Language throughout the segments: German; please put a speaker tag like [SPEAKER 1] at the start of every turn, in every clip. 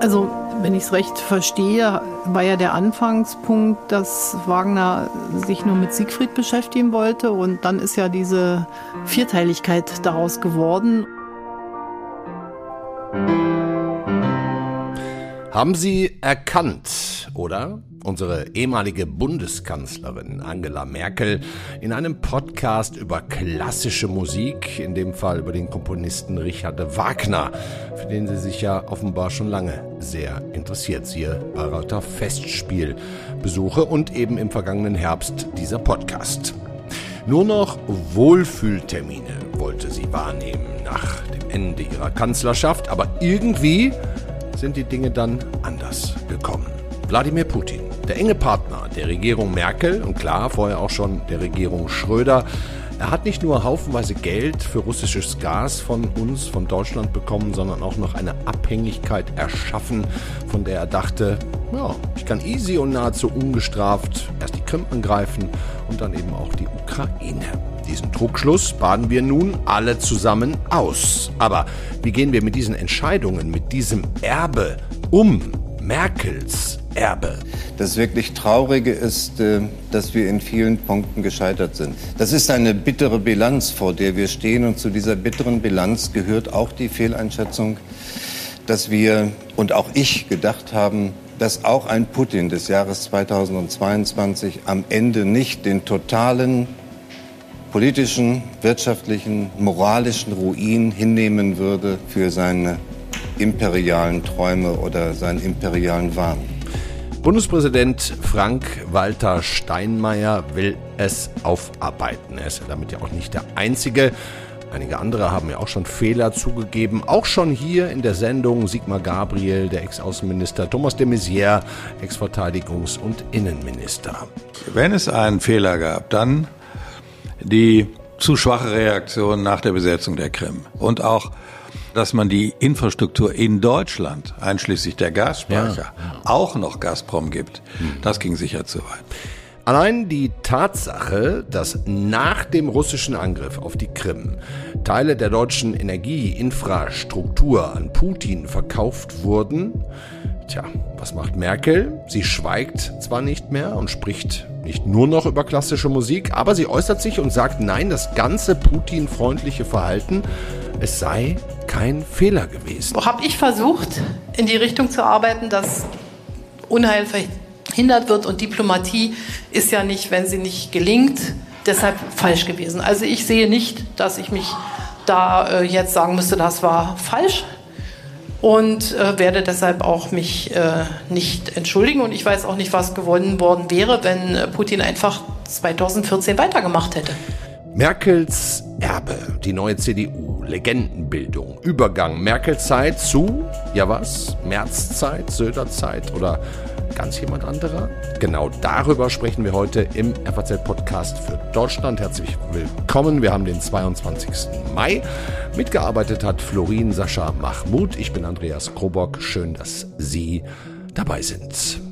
[SPEAKER 1] Also, wenn ich es recht verstehe, war ja der Anfangspunkt, dass Wagner sich nur mit Siegfried beschäftigen wollte und dann ist ja diese Vierteiligkeit daraus geworden.
[SPEAKER 2] Haben Sie erkannt, oder? Unsere ehemalige Bundeskanzlerin Angela Merkel in einem Podcast über klassische Musik, in dem Fall über den Komponisten Richard Wagner, für den sie sich ja offenbar schon lange sehr interessiert. Siehe Bayreuther Festspielbesuche und eben im vergangenen Herbst dieser Podcast. Nur noch Wohlfühltermine wollte sie wahrnehmen nach dem Ende ihrer Kanzlerschaft, aber irgendwie sind die Dinge dann anders gekommen. Wladimir Putin, der enge Partner der Regierung Merkel und klar vorher auch schon der Regierung Schröder, er hat nicht nur haufenweise Geld für russisches Gas von uns, von Deutschland bekommen, sondern auch noch eine Abhängigkeit erschaffen, von der er dachte, ja, ich kann easy und nahezu ungestraft erst die Krim angreifen und dann eben auch die Ukraine. Diesen Trugschluss baden wir nun alle zusammen aus. Aber wie gehen wir mit diesen Entscheidungen, mit diesem Erbe um? Merkels Erbe.
[SPEAKER 3] Das wirklich Traurige ist, äh, dass wir in vielen Punkten gescheitert sind. Das ist eine bittere Bilanz, vor der wir stehen. Und zu dieser bitteren Bilanz gehört auch die Fehleinschätzung, dass wir und auch ich gedacht haben, dass auch ein Putin des Jahres 2022 am Ende nicht den totalen politischen, wirtschaftlichen, moralischen Ruin hinnehmen würde für seine imperialen Träume oder seinen imperialen Wahn.
[SPEAKER 2] Bundespräsident Frank-Walter Steinmeier will es aufarbeiten. Er ist damit ja auch nicht der Einzige. Einige andere haben ja auch schon Fehler zugegeben. Auch schon hier in der Sendung Sigmar Gabriel, der Ex-Außenminister, Thomas de Maizière, Ex-Verteidigungs- und Innenminister.
[SPEAKER 4] Wenn es einen Fehler gab, dann die zu schwache Reaktion nach der Besetzung der Krim und auch dass man die Infrastruktur in Deutschland, einschließlich der Gasspeicher, ja, auch noch Gazprom gibt, das ging sicher zu weit.
[SPEAKER 2] Allein die Tatsache, dass nach dem russischen Angriff auf die Krim Teile der deutschen Energieinfrastruktur an Putin verkauft wurden, tja, was macht Merkel? Sie schweigt zwar nicht mehr und spricht nicht nur noch über klassische Musik, aber sie äußert sich und sagt, nein, das ganze Putin-freundliche Verhalten, es sei kein Fehler gewesen.
[SPEAKER 1] Habe ich versucht, in die Richtung zu arbeiten, dass Unheil verhindert wird und Diplomatie ist ja nicht, wenn sie nicht gelingt, deshalb falsch gewesen. Also ich sehe nicht, dass ich mich da äh, jetzt sagen müsste, das war falsch und äh, werde deshalb auch mich äh, nicht entschuldigen und ich weiß auch nicht, was gewonnen worden wäre, wenn äh, Putin einfach 2014 weitergemacht hätte.
[SPEAKER 2] Merkels Erbe, die neue CDU, Legendenbildung, Übergang Merkel-Zeit zu, ja was, März-Zeit, Söder-Zeit oder ganz jemand anderer? Genau darüber sprechen wir heute im FAZ-Podcast für Deutschland. Herzlich willkommen. Wir haben den 22. Mai. Mitgearbeitet hat Florin Sascha Mahmoud. Ich bin Andreas Krobock. Schön, dass Sie dabei sind.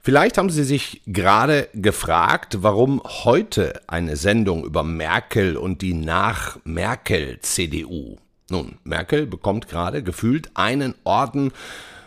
[SPEAKER 2] Vielleicht haben Sie sich gerade gefragt, warum heute eine Sendung über Merkel und die Nach-Merkel-CDU. Nun, Merkel bekommt gerade gefühlt einen Orden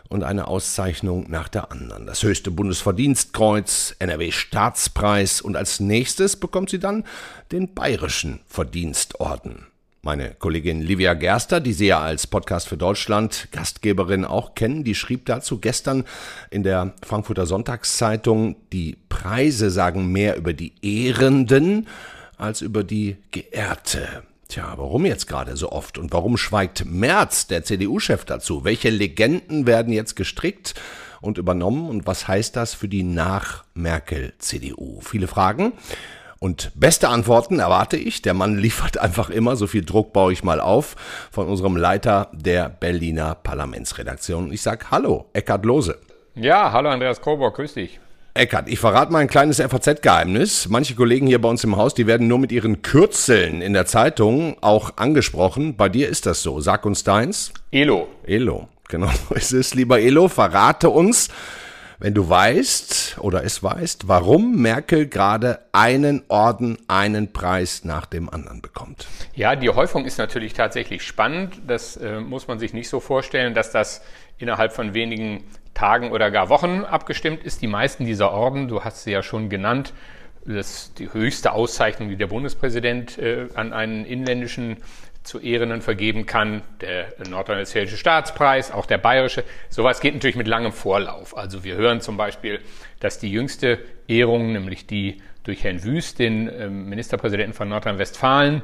[SPEAKER 2] und eine Auszeichnung nach der anderen. Das höchste Bundesverdienstkreuz, NRW-Staatspreis und als nächstes bekommt sie dann den Bayerischen Verdienstorden. Meine Kollegin Livia Gerster, die Sie ja als Podcast für Deutschland Gastgeberin auch kennen, die schrieb dazu gestern in der Frankfurter Sonntagszeitung, die Preise sagen mehr über die Ehrenden als über die Geehrte. Tja, warum jetzt gerade so oft? Und warum schweigt Merz, der CDU-Chef, dazu? Welche Legenden werden jetzt gestrickt und übernommen? Und was heißt das für die Nach-Merkel-CDU? Viele Fragen. Und beste Antworten erwarte ich. Der Mann liefert einfach immer. So viel Druck baue ich mal auf von unserem Leiter der Berliner Parlamentsredaktion. Ich sag Hallo, Eckhard Lose.
[SPEAKER 5] Ja, hallo Andreas Kober, grüß dich.
[SPEAKER 2] Eckart, ich verrate mal ein kleines FAZ-Geheimnis. Manche Kollegen hier bei uns im Haus, die werden nur mit ihren Kürzeln in der Zeitung auch angesprochen. Bei dir ist das so. Sag uns deins.
[SPEAKER 5] Elo.
[SPEAKER 2] Elo, genau. Es ist, lieber Elo, verrate uns, wenn du weißt oder es weißt, warum Merkel gerade einen Orden, einen Preis nach dem anderen bekommt.
[SPEAKER 5] Ja, die Häufung ist natürlich tatsächlich spannend. Das äh, muss man sich nicht so vorstellen, dass das innerhalb von wenigen Tagen oder gar Wochen abgestimmt ist. Die meisten dieser Orden, du hast sie ja schon genannt, das ist die höchste Auszeichnung, die der Bundespräsident äh, an einen inländischen zu Ehrenden vergeben kann, der nordrhein-westfälische Staatspreis, auch der bayerische. Sowas geht natürlich mit langem Vorlauf. Also wir hören zum Beispiel, dass die jüngste Ehrung, nämlich die durch Herrn Wüst, den ähm, Ministerpräsidenten von Nordrhein-Westfalen,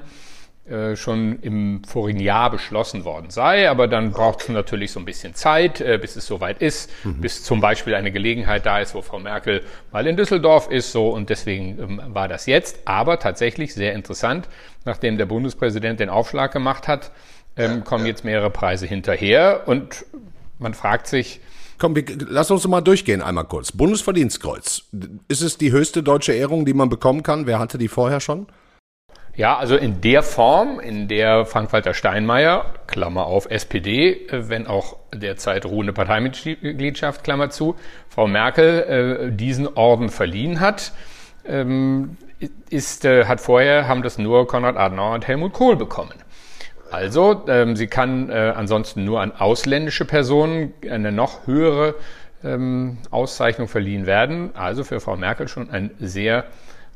[SPEAKER 5] äh, schon im vorigen Jahr beschlossen worden sei. Aber dann braucht es natürlich so ein bisschen Zeit, äh, bis es soweit ist, mhm. bis zum Beispiel eine Gelegenheit da ist, wo Frau Merkel mal in Düsseldorf ist. So und deswegen ähm, war das jetzt. Aber tatsächlich sehr interessant, nachdem der Bundespräsident den Aufschlag gemacht hat, ähm, kommen jetzt mehrere Preise hinterher und man fragt sich,
[SPEAKER 2] Komm, wir, lass uns mal durchgehen einmal kurz. Bundesverdienstkreuz. Ist es die höchste deutsche Ehrung, die man bekommen kann? Wer hatte die vorher schon?
[SPEAKER 5] Ja, also in der Form, in der Frank-Walter Steinmeier, Klammer auf SPD, äh, wenn auch derzeit ruhende Parteimitgliedschaft, Klammer zu, Frau Merkel äh, diesen Orden verliehen hat, ähm, ist, äh, hat vorher, haben das nur Konrad Adenauer und Helmut Kohl bekommen. Also, ähm, sie kann ansonsten nur an ausländische Personen eine noch höhere ähm, Auszeichnung verliehen werden. Also für Frau Merkel schon ein sehr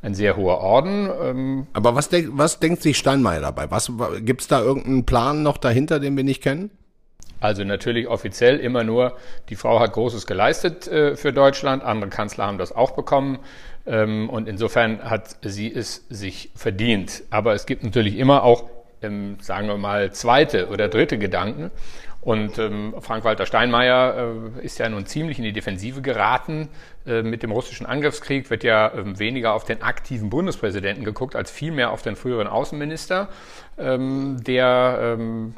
[SPEAKER 5] ein sehr hoher Orden.
[SPEAKER 2] Ähm Aber was, denk, was denkt sich Steinmeier dabei? Was gibt's da irgendeinen Plan noch dahinter, den wir nicht kennen?
[SPEAKER 5] Also natürlich offiziell immer nur, die Frau hat Großes geleistet äh, für Deutschland, andere Kanzler haben das auch bekommen ähm, und insofern hat sie es sich verdient. Aber es gibt natürlich immer auch, ähm, sagen wir mal, zweite oder dritte Gedanken und ähm, Frank-Walter Steinmeier äh, ist ja nun ziemlich in die Defensive geraten. Äh, mit dem russischen Angriffskrieg wird ja ähm, weniger auf den aktiven Bundespräsidenten geguckt, als vielmehr auf den früheren Außenminister, ähm, der ähm,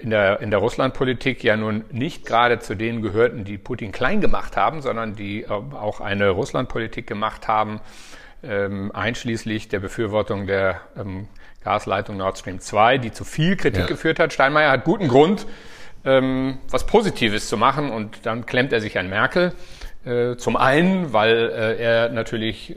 [SPEAKER 5] in der, in der Russlandpolitik ja nun nicht gerade zu denen gehörten, die Putin klein gemacht haben, sondern die äh, auch eine Russlandpolitik gemacht haben, ähm, einschließlich der Befürwortung der ähm, Gasleitung Nord Stream 2, die zu viel Kritik ja. geführt hat. Steinmeier hat guten Grund, ähm, was Positives zu machen und dann klemmt er sich an Merkel. Äh, zum einen, weil äh, er natürlich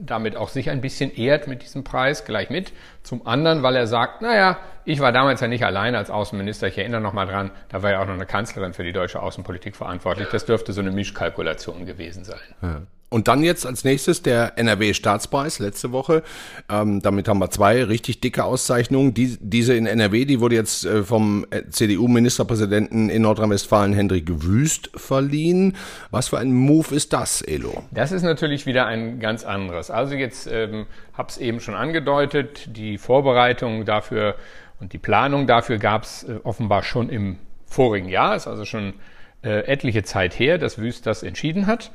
[SPEAKER 5] damit auch sich ein bisschen ehrt mit diesem Preis gleich mit. Zum anderen, weil er sagt, naja, ich war damals ja nicht allein als Außenminister. Ich erinnere noch mal dran, da war ja auch noch eine Kanzlerin für die deutsche Außenpolitik verantwortlich. Das dürfte so eine Mischkalkulation gewesen sein.
[SPEAKER 2] Ja. Und dann jetzt als nächstes der NRW-Staatspreis letzte Woche. Ähm, damit haben wir zwei richtig dicke Auszeichnungen. Die, diese in NRW, die wurde jetzt äh, vom äh, CDU-Ministerpräsidenten in Nordrhein-Westfalen Hendrik Wüst verliehen. Was für ein Move ist das, Elo?
[SPEAKER 5] Das ist natürlich wieder ein ganz anderes. Also jetzt ähm, habe es eben schon angedeutet, die Vorbereitung dafür und die Planung dafür gab es äh, offenbar schon im vorigen Jahr. Ist also schon äh, etliche Zeit her, dass Wüst das entschieden hat.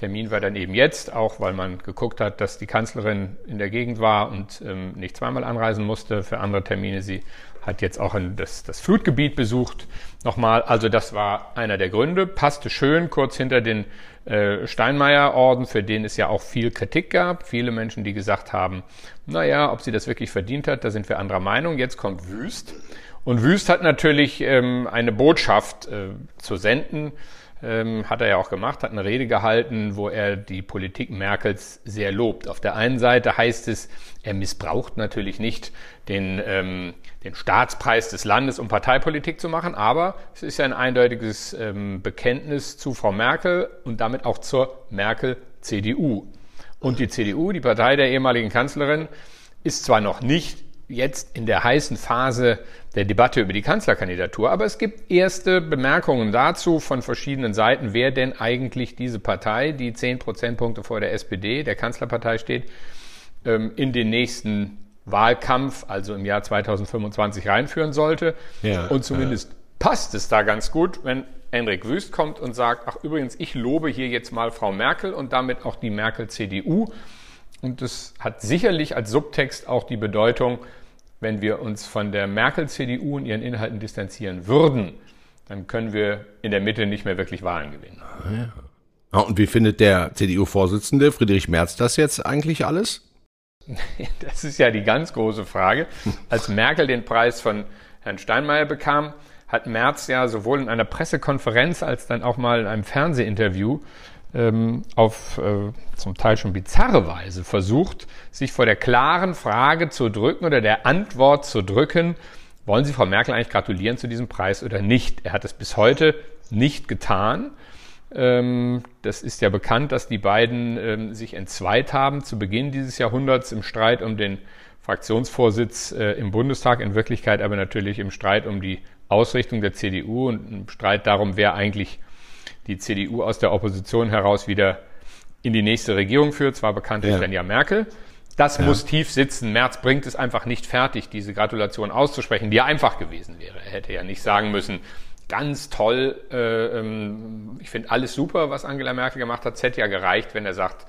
[SPEAKER 5] Termin war dann eben jetzt, auch weil man geguckt hat, dass die Kanzlerin in der Gegend war und ähm, nicht zweimal anreisen musste für andere Termine. Sie hat jetzt auch ein, das, das Flutgebiet besucht nochmal. Also das war einer der Gründe. Passte schön kurz hinter den äh, Steinmeier-Orden, für den es ja auch viel Kritik gab. Viele Menschen, die gesagt haben, naja, ob sie das wirklich verdient hat, da sind wir anderer Meinung. Jetzt kommt Wüst. Und Wüst hat natürlich ähm, eine Botschaft äh, zu senden ähm, hat er ja auch gemacht, hat eine Rede gehalten, wo er die Politik Merkels sehr lobt. Auf der einen Seite heißt es, er missbraucht natürlich nicht den, ähm, den Staatspreis des Landes, um Parteipolitik zu machen, aber es ist ja ein eindeutiges ähm, Bekenntnis zu Frau Merkel und damit auch zur Merkel-CDU. Und die CDU, die Partei der ehemaligen Kanzlerin, ist zwar noch nicht jetzt in der heißen Phase der Debatte über die Kanzlerkandidatur. Aber es gibt erste Bemerkungen dazu von verschiedenen Seiten, wer denn eigentlich diese Partei, die zehn Prozentpunkte vor der SPD, der Kanzlerpartei steht, ähm, in den nächsten Wahlkampf, also im Jahr 2025, reinführen sollte. Ja, und zumindest ja. passt es da ganz gut, wenn Henrik Wüst kommt und sagt, ach übrigens, ich lobe hier jetzt mal Frau Merkel und damit auch die Merkel-CDU. Und das hat sicherlich als Subtext auch die Bedeutung, wenn wir uns von der Merkel-CDU und ihren Inhalten distanzieren würden, dann können wir in der Mitte nicht mehr wirklich Wahlen gewinnen.
[SPEAKER 2] Ja. Ah, und wie findet der CDU-Vorsitzende Friedrich Merz das jetzt eigentlich alles?
[SPEAKER 5] Das ist ja die ganz große Frage. Als Merkel den Preis von Herrn Steinmeier bekam, hat Merz ja sowohl in einer Pressekonferenz als dann auch mal in einem Fernsehinterview ähm, auf äh, zum Teil schon bizarre Weise versucht, sich vor der klaren Frage zu drücken oder der Antwort zu drücken, wollen Sie Frau Merkel eigentlich gratulieren zu diesem Preis oder nicht? Er hat es bis heute nicht getan. Ähm, das ist ja bekannt, dass die beiden ähm, sich entzweit haben zu Beginn dieses Jahrhunderts im Streit um den Fraktionsvorsitz äh, im Bundestag, in Wirklichkeit aber natürlich im Streit um die Ausrichtung der CDU und im Streit darum, wer eigentlich die CDU aus der Opposition heraus wieder in die nächste Regierung führt, zwar bekanntlich ja. Angela Merkel. Das ja. muss tief sitzen. Merz bringt es einfach nicht fertig, diese Gratulation auszusprechen, die ja einfach gewesen wäre. Er hätte ja nicht sagen müssen, ganz toll, äh, ähm, ich finde alles super, was Angela Merkel gemacht hat. Es hätte ja gereicht, wenn er sagt,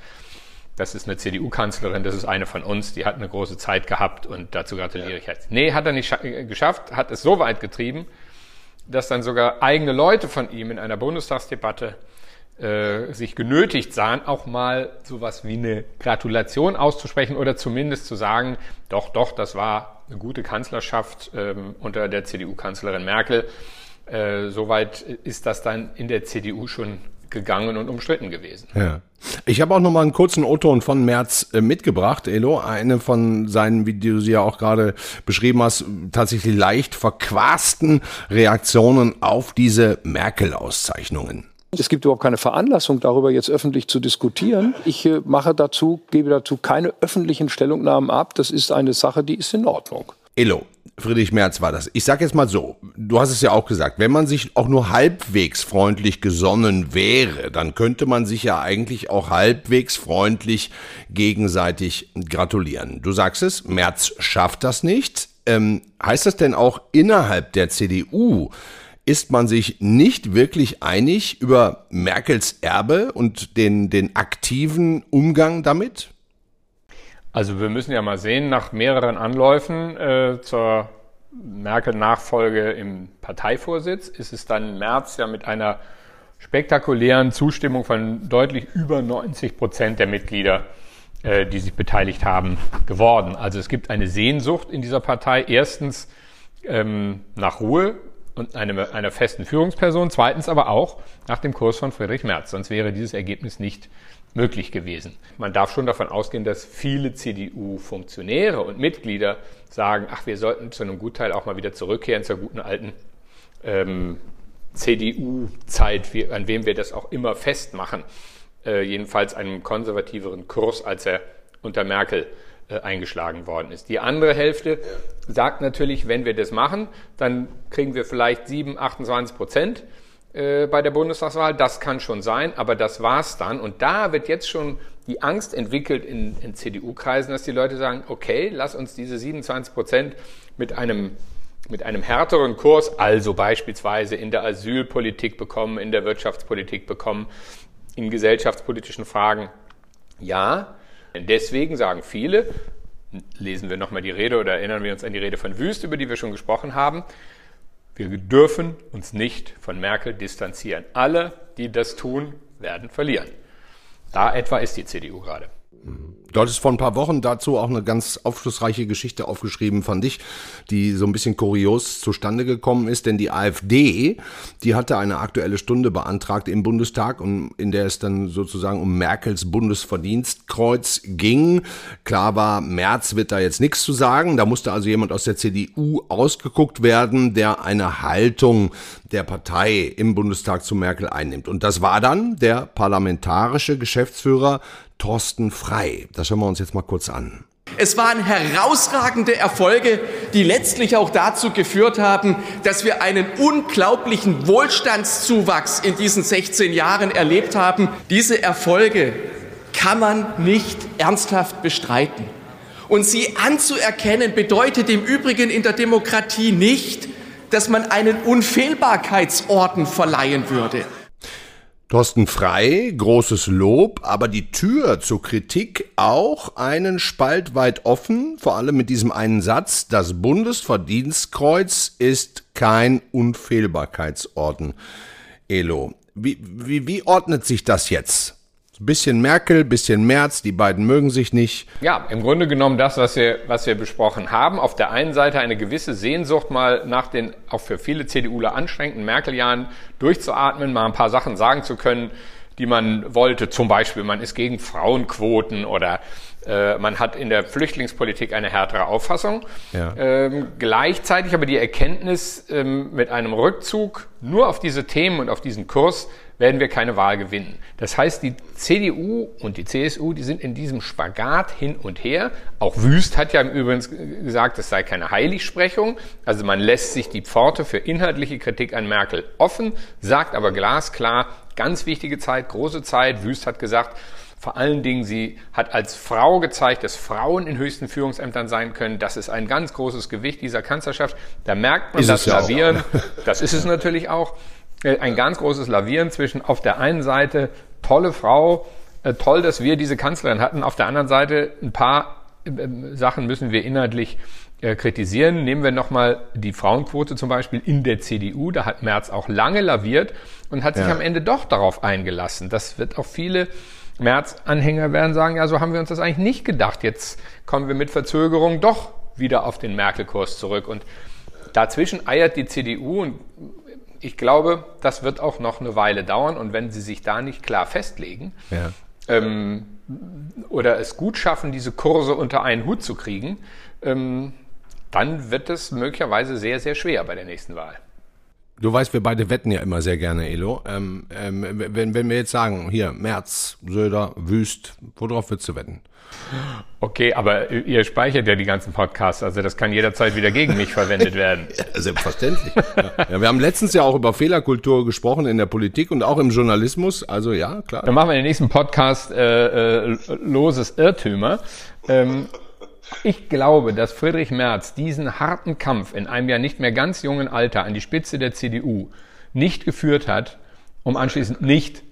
[SPEAKER 5] das ist eine CDU-Kanzlerin, das ist eine von uns, die hat eine große Zeit gehabt und dazu gratuliere ja. ich jetzt. Nee, hat er nicht geschafft, hat es so weit getrieben, dass dann sogar eigene Leute von ihm in einer Bundestagsdebatte äh, sich genötigt sahen, auch mal sowas wie eine Gratulation auszusprechen oder zumindest zu sagen, doch, doch, das war eine gute Kanzlerschaft ähm, unter der CDU-Kanzlerin Merkel. Äh, Soweit ist das dann in der CDU schon gegangen und umstritten gewesen.
[SPEAKER 2] Ja. Ich habe auch noch mal einen kurzen O-Ton von Merz äh, mitgebracht, Elo. Eine von seinen, wie du sie ja auch gerade beschrieben hast, tatsächlich leicht verquasten Reaktionen auf diese Merkel-Auszeichnungen.
[SPEAKER 6] Es gibt überhaupt keine Veranlassung, darüber jetzt öffentlich zu diskutieren. Ich äh, mache dazu, gebe dazu keine öffentlichen Stellungnahmen ab. Das ist eine Sache, die ist in Ordnung.
[SPEAKER 2] Elo, Friedrich Merz war das. Ich sage jetzt mal so, du hast es ja auch gesagt, wenn man sich auch nur halbwegs freundlich gesonnen wäre, dann könnte man sich ja eigentlich auch halbwegs freundlich gegenseitig gratulieren. Du sagst es, Merz schafft das nicht. Ähm, heißt das denn auch innerhalb der CDU, ist man sich nicht wirklich einig über Merkels Erbe und den, den aktiven Umgang damit?
[SPEAKER 5] Also wir müssen ja mal sehen, nach mehreren Anläufen äh, zur Merkel-Nachfolge im Parteivorsitz ist es dann im März ja mit einer spektakulären Zustimmung von deutlich über 90 Prozent der Mitglieder, äh, die sich beteiligt haben, geworden. Also es gibt eine Sehnsucht in dieser Partei. Erstens ähm, nach Ruhe und eine, einer festen Führungsperson. Zweitens aber auch nach dem Kurs von Friedrich Merz. Sonst wäre dieses Ergebnis nicht möglich gewesen. Man darf schon davon ausgehen, dass viele CDU-Funktionäre und Mitglieder sagen, ach, wir sollten zu einem Gutteil auch mal wieder zurückkehren zur guten alten ähm, CDU-Zeit, an wem wir das auch immer festmachen. Äh, jedenfalls einem konservativeren Kurs, als er unter Merkel äh, eingeschlagen worden ist. Die andere Hälfte sagt natürlich, wenn wir das machen, dann kriegen wir vielleicht 7, 28 Prozent äh, bei der Bundestagswahl. Das kann schon sein, aber das war's dann. Und da wird jetzt schon die Angst entwickelt in, in CDU-Kreisen, dass die Leute sagen, okay, lass uns diese 27 Prozent mit einem mit einem härteren Kurs, also beispielsweise in der Asylpolitik bekommen, in der Wirtschaftspolitik bekommen, in gesellschaftspolitischen Fragen. Ja, deswegen sagen viele, lesen wir nochmal die Rede oder erinnern wir uns an die Rede von Wüst, über die wir schon gesprochen haben, wir dürfen uns nicht von Merkel distanzieren. Alle, die das tun, werden verlieren. Da etwa ist die CDU gerade.
[SPEAKER 2] Du hattest vor ein paar Wochen dazu auch eine ganz aufschlussreiche Geschichte aufgeschrieben, fand ich, die so ein bisschen kurios zustande gekommen ist, denn die AfD, die hatte eine aktuelle Stunde beantragt im Bundestag und in der es dann sozusagen um Merkels Bundesverdienstkreuz ging. Klar war, Merz wird da jetzt nichts zu sagen, da musste also jemand aus der CDU ausgeguckt werden, der eine Haltung der Partei im Bundestag zu Merkel einnimmt. Und das war dann der parlamentarische Geschäftsführer Thorsten Frei. Das schauen wir uns jetzt mal kurz an.
[SPEAKER 7] Es waren herausragende Erfolge, die letztlich auch dazu geführt haben, dass wir einen unglaublichen Wohlstandszuwachs in diesen 16 Jahren erlebt haben. Diese Erfolge kann man nicht ernsthaft bestreiten. Und sie anzuerkennen bedeutet im Übrigen in der Demokratie nicht, dass man einen Unfehlbarkeitsorden verleihen würde.
[SPEAKER 2] Thorsten Frei, großes Lob, aber die Tür zur Kritik auch einen Spalt weit offen, vor allem mit diesem einen Satz, das Bundesverdienstkreuz ist kein Unfehlbarkeitsorden. Elo, wie, wie, wie ordnet sich das jetzt? Bisschen Merkel, bisschen Merz, die beiden mögen sich nicht.
[SPEAKER 5] Ja, im Grunde genommen das, was wir, was wir besprochen haben. Auf der einen Seite eine gewisse Sehnsucht, mal nach den auch für viele CDUler anstrengenden Merkel-Jahren durchzuatmen, mal ein paar Sachen sagen zu können, die man wollte. Zum Beispiel, man ist gegen Frauenquoten oder äh, man hat in der Flüchtlingspolitik eine härtere Auffassung. Ja. Ähm, gleichzeitig aber die Erkenntnis, ähm, mit einem Rückzug nur auf diese Themen und auf diesen Kurs werden wir keine Wahl gewinnen. Das heißt, die CDU und die CSU, die sind in diesem Spagat hin und her. Auch Wüst hat ja übrigens gesagt, es sei keine Heiligsprechung. Also man lässt sich die Pforte für inhaltliche Kritik an Merkel offen, sagt aber glasklar, ganz wichtige Zeit, große Zeit. Wüst hat gesagt, vor allen Dingen, sie hat als Frau gezeigt, dass Frauen in höchsten Führungsämtern sein können. Das ist ein ganz großes Gewicht dieser Kanzlerschaft. Da merkt man ist das Lavieren. Ja. Das ist es natürlich auch. Äh, ein ganz großes Lavieren zwischen auf der einen Seite tolle Frau, äh, toll, dass wir diese Kanzlerin hatten. Auf der anderen Seite ein paar äh, Sachen müssen wir inhaltlich kritisieren. Nehmen wir nochmal die Frauenquote zum Beispiel in der CDU. Da hat Merz auch lange laviert und hat sich ja. am Ende doch darauf eingelassen. Das wird auch viele Merz-Anhänger werden sagen, ja, so haben wir uns das eigentlich nicht gedacht. Jetzt kommen wir mit Verzögerung doch wieder auf den Merkel-Kurs zurück. Und dazwischen eiert die CDU und ich glaube, das wird auch noch eine Weile dauern. Und wenn sie sich da nicht klar festlegen ja. ähm, oder es gut schaffen, diese Kurse unter einen Hut zu kriegen, ähm, dann wird es möglicherweise sehr, sehr schwer bei der nächsten Wahl.
[SPEAKER 2] Du weißt, wir beide wetten ja immer sehr gerne, Elo. Ähm, ähm, wenn, wenn wir jetzt sagen, hier, Merz, Söder, Wüst, worauf würdest du wetten?
[SPEAKER 5] Okay, aber ihr speichert ja die ganzen Podcasts, also das kann jederzeit wieder gegen mich verwendet werden.
[SPEAKER 2] ja, selbstverständlich. ja, wir haben letztens ja auch über Fehlerkultur gesprochen in der Politik und auch im Journalismus, also ja, klar.
[SPEAKER 5] Dann machen wir den nächsten Podcast äh, äh, Loses Irrtümer. Ähm, ich glaube, dass Friedrich Merz diesen harten Kampf in einem ja nicht mehr ganz jungen Alter an die Spitze der CDU nicht geführt hat, um anschließend nicht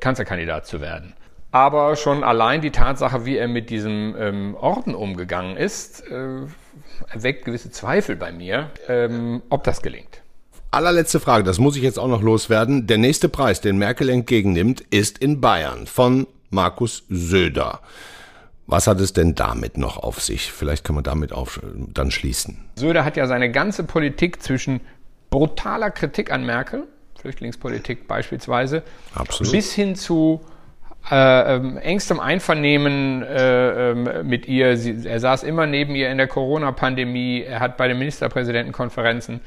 [SPEAKER 5] Kanzlerkandidat zu werden. Aber schon allein die Tatsache, wie er mit diesem ähm, Orden umgegangen ist, äh, erweckt gewisse Zweifel bei mir, ähm, ob das gelingt.
[SPEAKER 2] Allerletzte Frage, das muss ich jetzt auch noch loswerden. Der nächste Preis, den Merkel entgegennimmt, ist in Bayern von Markus Söder. Was hat es denn damit noch auf sich? Vielleicht kann man damit auch dann schließen.
[SPEAKER 5] Söder hat ja seine ganze Politik zwischen brutaler Kritik an Merkel, Flüchtlingspolitik beispielsweise, Absolut. bis hin zu äh, ähm, engstem Einvernehmen äh, äh, mit ihr. Sie, er saß immer neben ihr in der Corona-Pandemie. Er hat bei den Ministerpräsidentenkonferenzen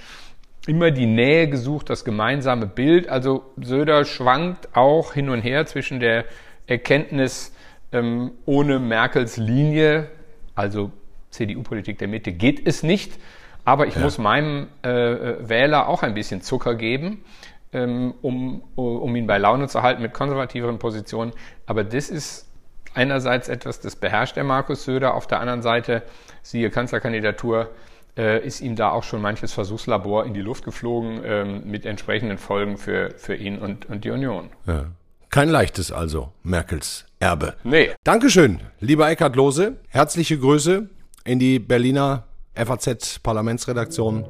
[SPEAKER 5] immer die Nähe gesucht, das gemeinsame Bild. Also Söder schwankt auch hin und her zwischen der Erkenntnis, ähm, ohne Merkels Linie, also CDU-Politik der Mitte, geht es nicht. Aber ich ja. muss meinem äh, äh, Wähler auch ein bisschen Zucker geben, ähm, um, um ihn bei Laune zu halten mit konservativeren Positionen. Aber das ist einerseits etwas, das beherrscht der Markus Söder. Auf der anderen Seite, siehe Kanzlerkandidatur, äh, ist ihm da auch schon manches Versuchslabor in die Luft geflogen ähm, mit entsprechenden Folgen für, für ihn und, und die Union.
[SPEAKER 2] Ja. Kein leichtes also, Merkels Erbe. Nee. Dankeschön, lieber Eckhard Lose. Herzliche Grüße in die Berliner FAZ Parlamentsredaktion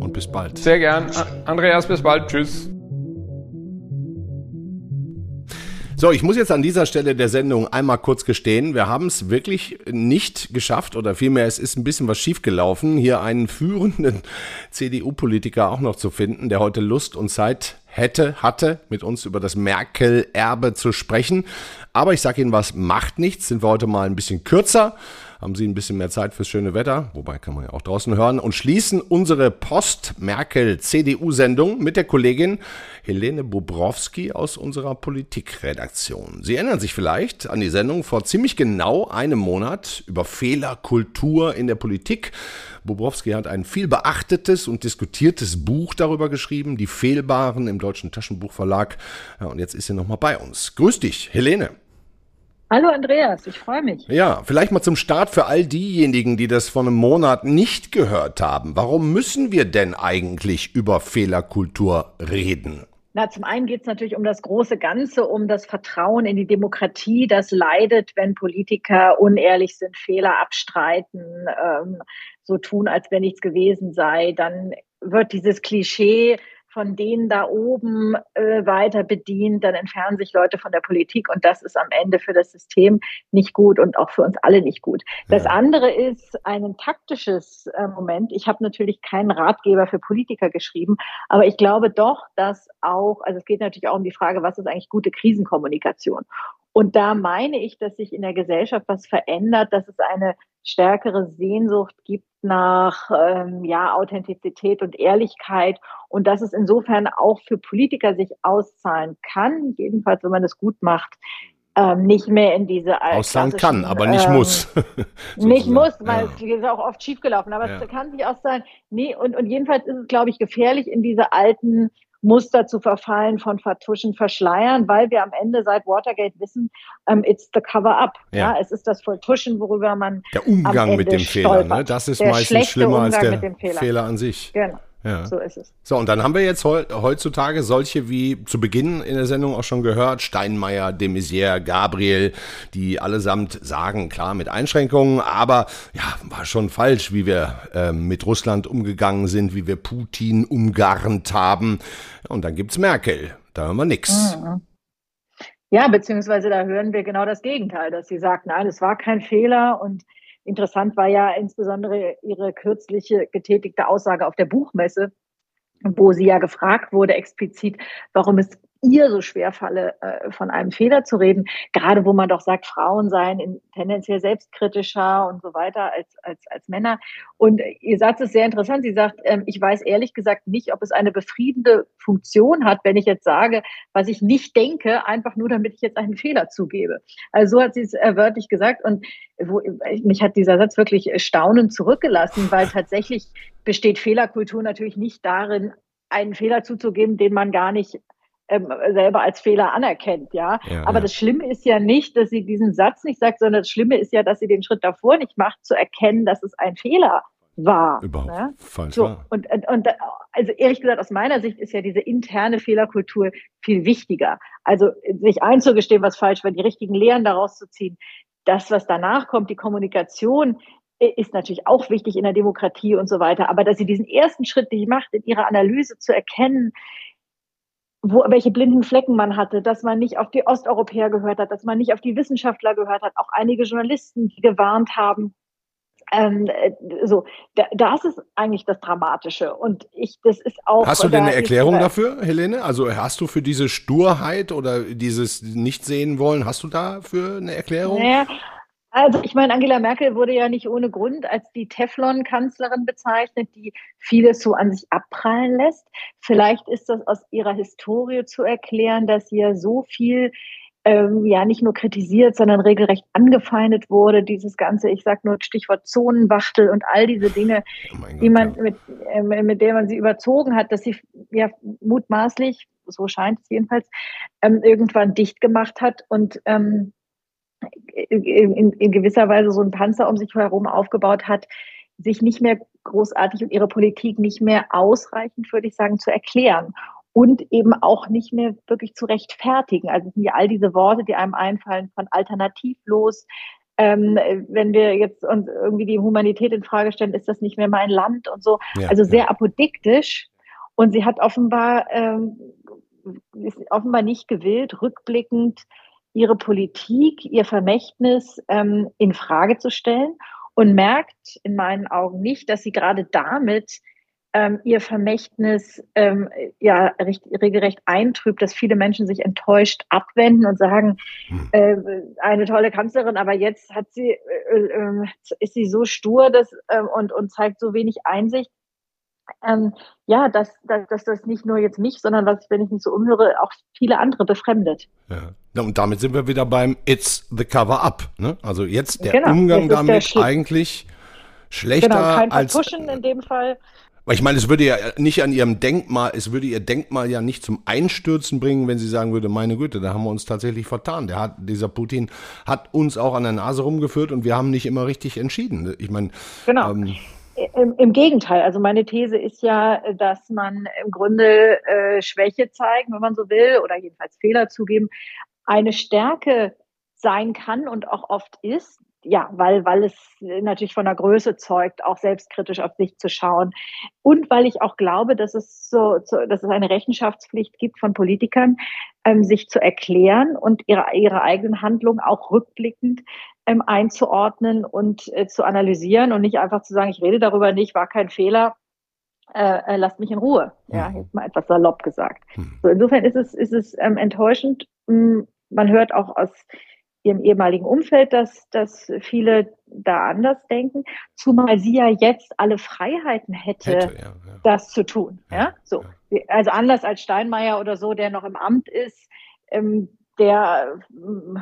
[SPEAKER 2] und bis bald.
[SPEAKER 5] Sehr gern. Andreas, bis bald. Tschüss.
[SPEAKER 2] So, ich muss jetzt an dieser Stelle der Sendung einmal kurz gestehen, wir haben es wirklich nicht geschafft oder vielmehr es ist ein bisschen was schiefgelaufen, hier einen führenden CDU-Politiker auch noch zu finden, der heute Lust und Zeit hätte, hatte, mit uns über das Merkel-Erbe zu sprechen. Aber ich sage Ihnen was, macht nichts, sind wir heute mal ein bisschen kürzer haben Sie ein bisschen mehr Zeit fürs schöne Wetter, wobei kann man ja auch draußen hören, und schließen unsere Post-Merkel-CDU-Sendung mit der Kollegin Helene Bobrowski aus unserer Politikredaktion. Sie erinnern sich vielleicht an die Sendung vor ziemlich genau einem Monat über Fehlerkultur in der Politik. Bobrowski hat ein viel beachtetes und diskutiertes Buch darüber geschrieben, Die Fehlbaren im Deutschen Taschenbuchverlag. Ja, und jetzt ist sie nochmal bei uns. Grüß dich, Helene.
[SPEAKER 8] Hallo Andreas, ich freue mich.
[SPEAKER 2] Ja, vielleicht mal zum Start für all diejenigen, die das vor einem Monat nicht gehört haben. Warum müssen wir denn eigentlich über Fehlerkultur reden?
[SPEAKER 8] Na, zum einen geht es natürlich um das große Ganze, um das Vertrauen in die Demokratie, das leidet, wenn Politiker unehrlich sind, Fehler abstreiten, ähm, so tun, als wenn nichts gewesen sei. Dann wird dieses Klischee von denen da oben äh, weiter bedient, dann entfernen sich Leute von der Politik und das ist am Ende für das System nicht gut und auch für uns alle nicht gut. Das ja. andere ist ein taktisches äh, Moment. Ich habe natürlich keinen Ratgeber für Politiker geschrieben, aber ich glaube doch, dass auch, also es geht natürlich auch um die Frage, was ist eigentlich gute Krisenkommunikation? Und da meine ich, dass sich in der Gesellschaft was verändert, dass es eine stärkere Sehnsucht gibt nach ähm, ja, Authentizität und Ehrlichkeit und dass es insofern auch für Politiker sich auszahlen kann, jedenfalls wenn man es gut macht, ähm, nicht mehr in diese
[SPEAKER 2] Auszahlen kann, aber nicht ähm, muss.
[SPEAKER 8] nicht muss, weil ja. es ist auch oft schiefgelaufen, aber ja. es kann sich auszahlen. Nee, und, und jedenfalls ist es, glaube ich, gefährlich, in diese alten Muster zu verfallen von Vertuschen, Verschleiern, weil wir am Ende seit Watergate wissen, um, ähm, it's the cover-up. Ja. ja. es ist das Vertuschen, worüber man
[SPEAKER 2] Der Umgang mit dem stolpert. Fehler, ne? das ist der meistens schlimmer Umgang als der Fehler. Fehler an sich.
[SPEAKER 8] Genau. Ja. So ist es.
[SPEAKER 2] So, und dann haben wir jetzt heutzutage solche wie zu Beginn in der Sendung auch schon gehört, Steinmeier, de Maizière, Gabriel, die allesamt sagen, klar, mit Einschränkungen, aber ja, war schon falsch, wie wir äh, mit Russland umgegangen sind, wie wir Putin umgarnt haben. Und dann gibt's Merkel, da hören wir nichts. Mhm.
[SPEAKER 8] Ja, beziehungsweise da hören wir genau das Gegenteil, dass sie sagt, nein, es war kein Fehler und Interessant war ja insbesondere ihre kürzliche getätigte Aussage auf der Buchmesse, wo sie ja gefragt wurde explizit, warum es ihr so schwer falle, äh, von einem Fehler zu reden, gerade wo man doch sagt, Frauen seien in, tendenziell selbstkritischer und so weiter als, als, als Männer. Und ihr Satz ist sehr interessant. Sie sagt, ähm, ich weiß ehrlich gesagt nicht, ob es eine befriedende Funktion hat, wenn ich jetzt sage, was ich nicht denke, einfach nur damit ich jetzt einen Fehler zugebe. Also so hat sie es äh, wörtlich gesagt. Und wo, mich hat dieser Satz wirklich staunend zurückgelassen, weil tatsächlich besteht Fehlerkultur natürlich nicht darin, einen Fehler zuzugeben, den man gar nicht ähm, selber als Fehler anerkennt, ja. ja Aber ja. das Schlimme ist ja nicht, dass sie diesen Satz nicht sagt, sondern das Schlimme ist ja, dass sie den Schritt davor nicht macht, zu erkennen, dass es ein Fehler war.
[SPEAKER 2] Überhaupt ne? falsch
[SPEAKER 8] so, Und, und, und also ehrlich gesagt, aus meiner Sicht ist ja diese interne Fehlerkultur viel wichtiger. Also sich einzugestehen, was falsch war, die richtigen Lehren daraus zu ziehen. Das, was danach kommt, die Kommunikation, ist natürlich auch wichtig in der Demokratie und so weiter. Aber dass sie diesen ersten Schritt nicht macht, in ihrer Analyse zu erkennen, wo, welche blinden Flecken man hatte, dass man nicht auf die Osteuropäer gehört hat, dass man nicht auf die Wissenschaftler gehört hat, auch einige Journalisten, die gewarnt haben. Ähm, äh, so, da, das ist eigentlich das Dramatische. Und ich, das ist auch.
[SPEAKER 2] Hast du denn eine Erklärung ist, dafür, Helene? Also hast du für diese Sturheit oder dieses Nicht-Sehen wollen, hast du dafür eine Erklärung?
[SPEAKER 8] Naja, also ich meine, Angela Merkel wurde ja nicht ohne Grund als die Teflon-Kanzlerin bezeichnet, die vieles so an sich abprallen lässt. Vielleicht ist das aus ihrer Historie zu erklären, dass sie ja so viel ähm, ja nicht nur kritisiert, sondern regelrecht angefeindet wurde. Dieses ganze, ich sag nur Stichwort Zonenwachtel und all diese Dinge, oh Gott, die man ja. mit, äh, mit der man sie überzogen hat, dass sie ja mutmaßlich, so scheint es jedenfalls, ähm, irgendwann dicht gemacht hat und ähm, in, in gewisser Weise so ein Panzer um sich herum aufgebaut hat, sich nicht mehr großartig und ihre Politik nicht mehr ausreichend, würde ich sagen, zu erklären und eben auch nicht mehr wirklich zu rechtfertigen. Also sind ja all diese Worte, die einem einfallen, von alternativlos. Ähm, wenn wir jetzt uns irgendwie die Humanität in Frage stellen, ist das nicht mehr mein Land und so. Ja, also sehr ja. apodiktisch. Und sie hat offenbar, ähm, ist offenbar nicht gewillt, rückblickend ihre Politik, ihr Vermächtnis ähm, in Frage zu stellen und merkt in meinen Augen nicht, dass sie gerade damit ähm, ihr Vermächtnis ähm, ja recht, regelrecht eintrübt, dass viele Menschen sich enttäuscht abwenden und sagen, hm. äh, eine tolle Kanzlerin, aber jetzt hat sie äh, äh, ist sie so stur dass, äh, und und zeigt so wenig Einsicht, ähm, ja, dass, dass, dass das nicht nur jetzt mich, sondern was, wenn ich mich so umhöre, auch viele andere befremdet.
[SPEAKER 2] Ja. Und damit sind wir wieder beim It's the Cover Up. Ne? Also jetzt der genau, Umgang damit der eigentlich schlechter genau, kein als.
[SPEAKER 8] Vertuschen in dem Fall.
[SPEAKER 2] Weil ich meine, es würde ja nicht an ihrem Denkmal, es würde ihr Denkmal ja nicht zum Einstürzen bringen, wenn sie sagen würde, meine Güte, da haben wir uns tatsächlich vertan. Der hat, dieser Putin hat uns auch an der Nase rumgeführt und wir haben nicht immer richtig entschieden. Ich meine,
[SPEAKER 8] genau. Ähm, im, Im, Gegenteil, also meine These ist ja, dass man im Grunde äh, Schwäche zeigen, wenn man so will, oder jedenfalls Fehler zugeben, eine Stärke sein kann und auch oft ist, ja, weil, weil es natürlich von der Größe zeugt, auch selbstkritisch auf sich zu schauen. Und weil ich auch glaube, dass es so, so dass es eine Rechenschaftspflicht gibt von Politikern, ähm, sich zu erklären und ihre, ihre eigenen Handlungen auch rückblickend ähm, einzuordnen und äh, zu analysieren und nicht einfach zu sagen, ich rede darüber nicht, war kein Fehler, äh, äh, lasst mich in Ruhe. Ja, jetzt mal etwas salopp gesagt. Hm. So, insofern ist es, ist es ähm, enttäuschend. Hm, man hört auch aus ihrem ehemaligen Umfeld, dass, dass viele da anders denken, zumal sie ja jetzt alle Freiheiten hätte, hätte ja, ja. das zu tun. Ja, ja? so. Also anders als Steinmeier oder so, der noch im Amt ist, ähm, der äh,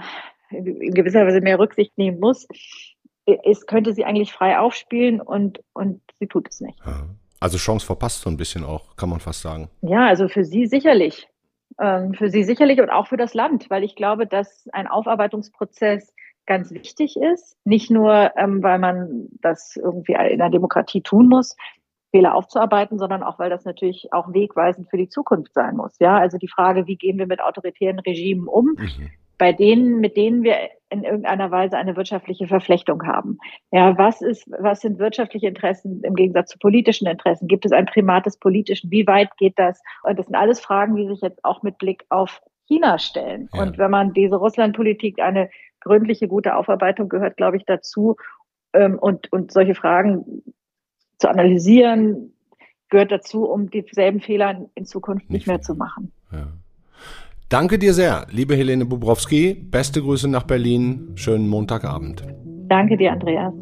[SPEAKER 8] in gewisser Weise mehr Rücksicht nehmen muss, ist, könnte sie eigentlich frei aufspielen und, und sie tut es nicht.
[SPEAKER 2] Also Chance verpasst so ein bisschen auch, kann man fast sagen.
[SPEAKER 8] Ja, also für sie sicherlich. Ähm, für sie sicherlich und auch für das Land, weil ich glaube, dass ein Aufarbeitungsprozess ganz wichtig ist. Nicht nur, ähm, weil man das irgendwie in der Demokratie tun muss, Fehler aufzuarbeiten, sondern auch, weil das natürlich auch wegweisend für die Zukunft sein muss. Ja, also die Frage, wie gehen wir mit autoritären Regimen um? Mhm bei denen, mit denen wir in irgendeiner Weise eine wirtschaftliche Verflechtung haben. Ja, was ist, was sind wirtschaftliche Interessen im Gegensatz zu politischen Interessen? Gibt es ein Primat des Politischen? Wie weit geht das? Und das sind alles Fragen, die sich jetzt auch mit Blick auf China stellen. Ja. Und wenn man diese Russlandpolitik eine gründliche, gute Aufarbeitung gehört, glaube ich, dazu. Ähm, und, und solche Fragen zu analysieren, gehört dazu, um dieselben Fehler in Zukunft nicht, nicht mehr zu machen. Ja.
[SPEAKER 2] Danke dir sehr, liebe Helene Bubrowski. Beste Grüße nach Berlin. Schönen Montagabend.
[SPEAKER 8] Danke dir, Andreas.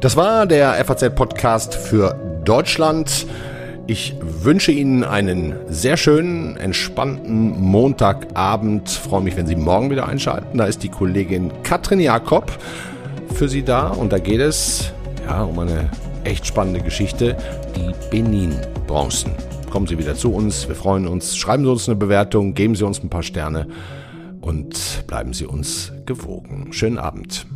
[SPEAKER 2] Das war der FAZ-Podcast für Deutschland. Ich wünsche Ihnen einen sehr schönen, entspannten Montagabend. Ich freue mich, wenn Sie morgen wieder einschalten. Da ist die Kollegin Katrin Jakob für Sie da und da geht es ja, um eine echt spannende Geschichte, die Benin-Bronzen. Kommen Sie wieder zu uns, wir freuen uns. Schreiben Sie uns eine Bewertung, geben Sie uns ein paar Sterne und bleiben Sie uns gewogen. Schönen Abend.